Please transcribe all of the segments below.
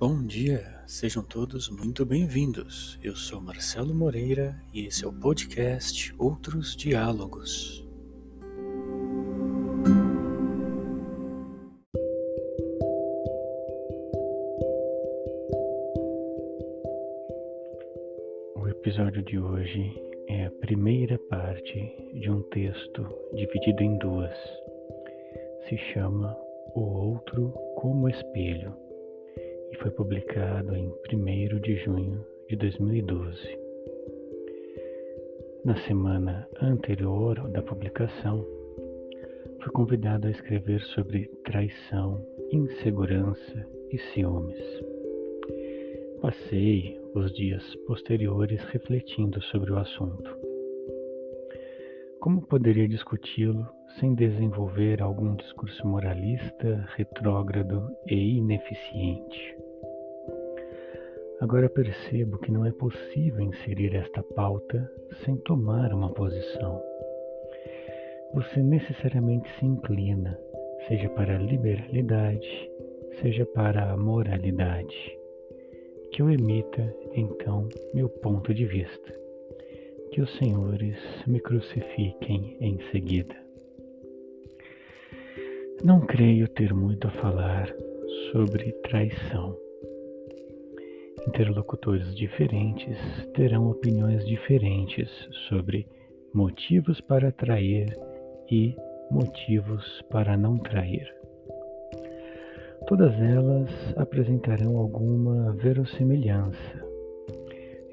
Bom dia, sejam todos muito bem-vindos. Eu sou Marcelo Moreira e esse é o podcast Outros Diálogos. O episódio de hoje é a primeira parte de um texto dividido em duas. Se chama O Outro como Espelho e foi publicado em 1 de junho de 2012. Na semana anterior da publicação, fui convidado a escrever sobre traição, insegurança e ciúmes. Passei os dias posteriores refletindo sobre o assunto. Como poderia discuti-lo sem desenvolver algum discurso moralista, retrógrado e ineficiente? Agora percebo que não é possível inserir esta pauta sem tomar uma posição. Você necessariamente se inclina, seja para a liberalidade, seja para a moralidade. Que eu emita, então, meu ponto de vista. Que os senhores me crucifiquem em seguida. Não creio ter muito a falar sobre traição Interlocutores diferentes terão opiniões diferentes sobre motivos para trair e motivos para não trair. Todas elas apresentarão alguma verossimilhança,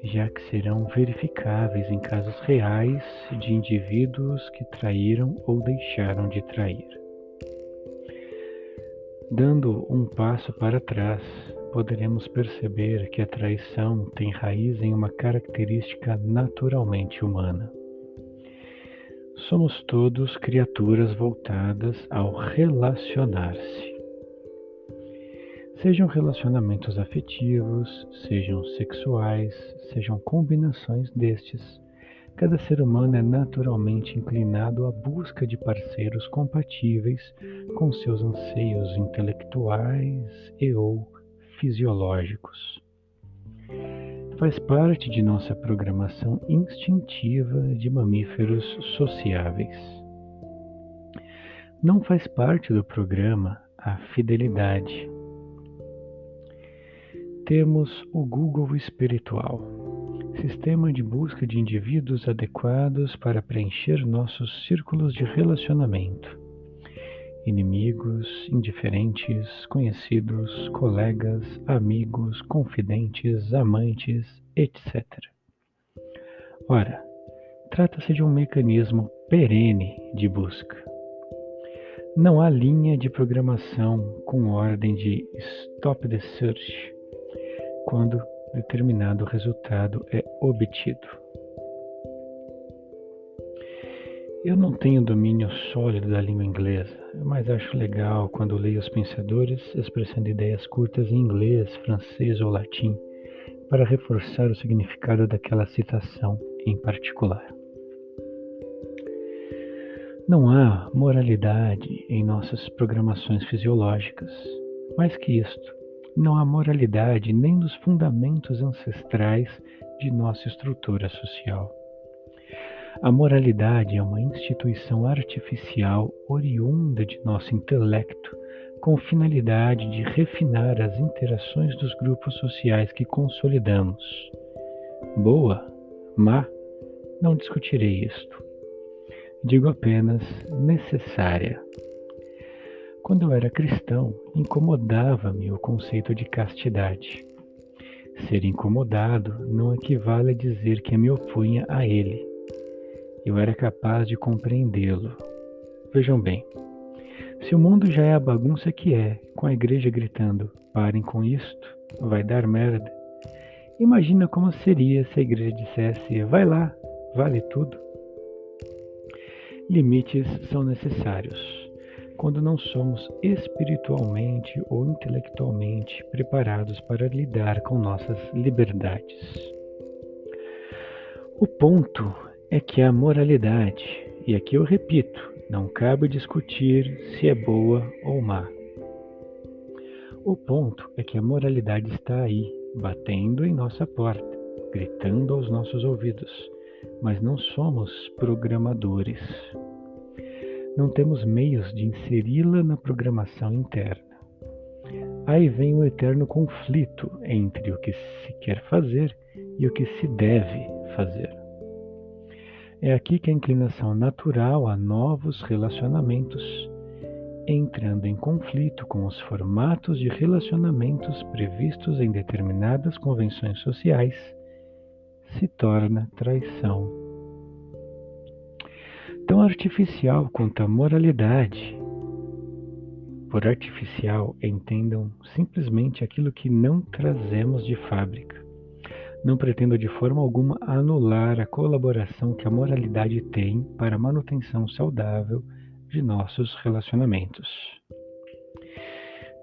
já que serão verificáveis em casos reais de indivíduos que traíram ou deixaram de trair. Dando um passo para trás, poderemos perceber que a traição tem raiz em uma característica naturalmente humana. Somos todos criaturas voltadas ao relacionar-se. Sejam relacionamentos afetivos, sejam sexuais, sejam combinações destes, cada ser humano é naturalmente inclinado à busca de parceiros compatíveis com seus anseios intelectuais e ou fisiológicos. Faz parte de nossa programação instintiva de mamíferos sociáveis. Não faz parte do programa a fidelidade. Temos o Google Espiritual, sistema de busca de indivíduos adequados para preencher nossos círculos de relacionamento inimigos, indiferentes, conhecidos, colegas, amigos, confidentes, amantes, etc. Ora, trata-se de um mecanismo perene de busca. Não há linha de programação com ordem de stop the search quando determinado resultado é obtido. Eu não tenho domínio sólido da língua inglesa, mas acho legal quando leio os pensadores expressando ideias curtas em inglês, francês ou latim, para reforçar o significado daquela citação em particular. Não há moralidade em nossas programações fisiológicas. Mais que isto, não há moralidade nem nos fundamentos ancestrais de nossa estrutura social. A moralidade é uma instituição artificial oriunda de nosso intelecto, com finalidade de refinar as interações dos grupos sociais que consolidamos. Boa, má, não discutirei isto. Digo apenas necessária. Quando eu era cristão, incomodava-me o conceito de castidade. Ser incomodado não equivale a dizer que me opunha a ele eu era capaz de compreendê-lo. Vejam bem, se o mundo já é a bagunça que é, com a igreja gritando: parem com isto, vai dar merda. Imagina como seria se a igreja dissesse: vai lá, vale tudo. Limites são necessários quando não somos espiritualmente ou intelectualmente preparados para lidar com nossas liberdades. O ponto é que a moralidade, e aqui eu repito, não cabe discutir se é boa ou má. O ponto é que a moralidade está aí, batendo em nossa porta, gritando aos nossos ouvidos, mas não somos programadores. Não temos meios de inseri-la na programação interna. Aí vem o eterno conflito entre o que se quer fazer e o que se deve fazer. É aqui que a inclinação natural a novos relacionamentos, entrando em conflito com os formatos de relacionamentos previstos em determinadas convenções sociais, se torna traição. Tão artificial quanto a moralidade. Por artificial, entendam simplesmente aquilo que não trazemos de fábrica não pretendo de forma alguma anular a colaboração que a moralidade tem para a manutenção saudável de nossos relacionamentos.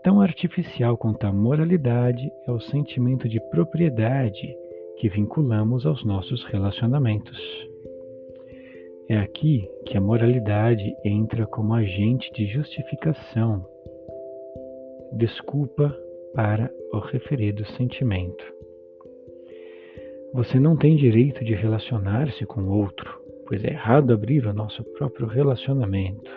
Tão artificial quanto a moralidade é o sentimento de propriedade que vinculamos aos nossos relacionamentos. É aqui que a moralidade entra como agente de justificação, desculpa para o referido sentimento. Você não tem direito de relacionar-se com outro, pois é errado abrir o nosso próprio relacionamento.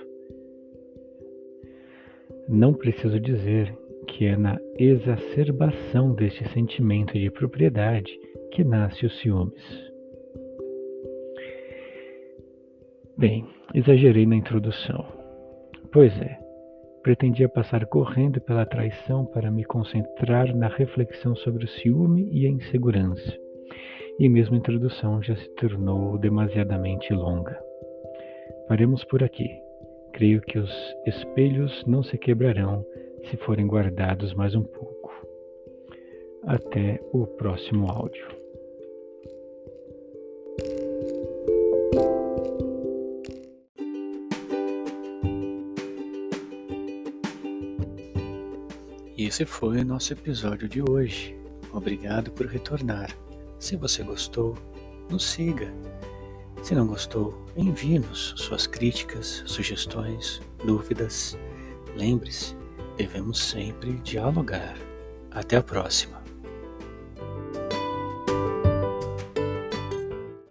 Não preciso dizer que é na exacerbação deste sentimento de propriedade que nasce o ciúmes. Bem, exagerei na introdução. Pois é, pretendia passar correndo pela traição para me concentrar na reflexão sobre o ciúme e a insegurança e mesmo a introdução já se tornou demasiadamente longa. Paremos por aqui. Creio que os espelhos não se quebrarão se forem guardados mais um pouco. Até o próximo áudio. Esse foi o nosso episódio de hoje. Obrigado por retornar. Se você gostou, nos siga. Se não gostou, envie-nos suas críticas, sugestões, dúvidas. Lembre-se, devemos sempre dialogar. Até a próxima.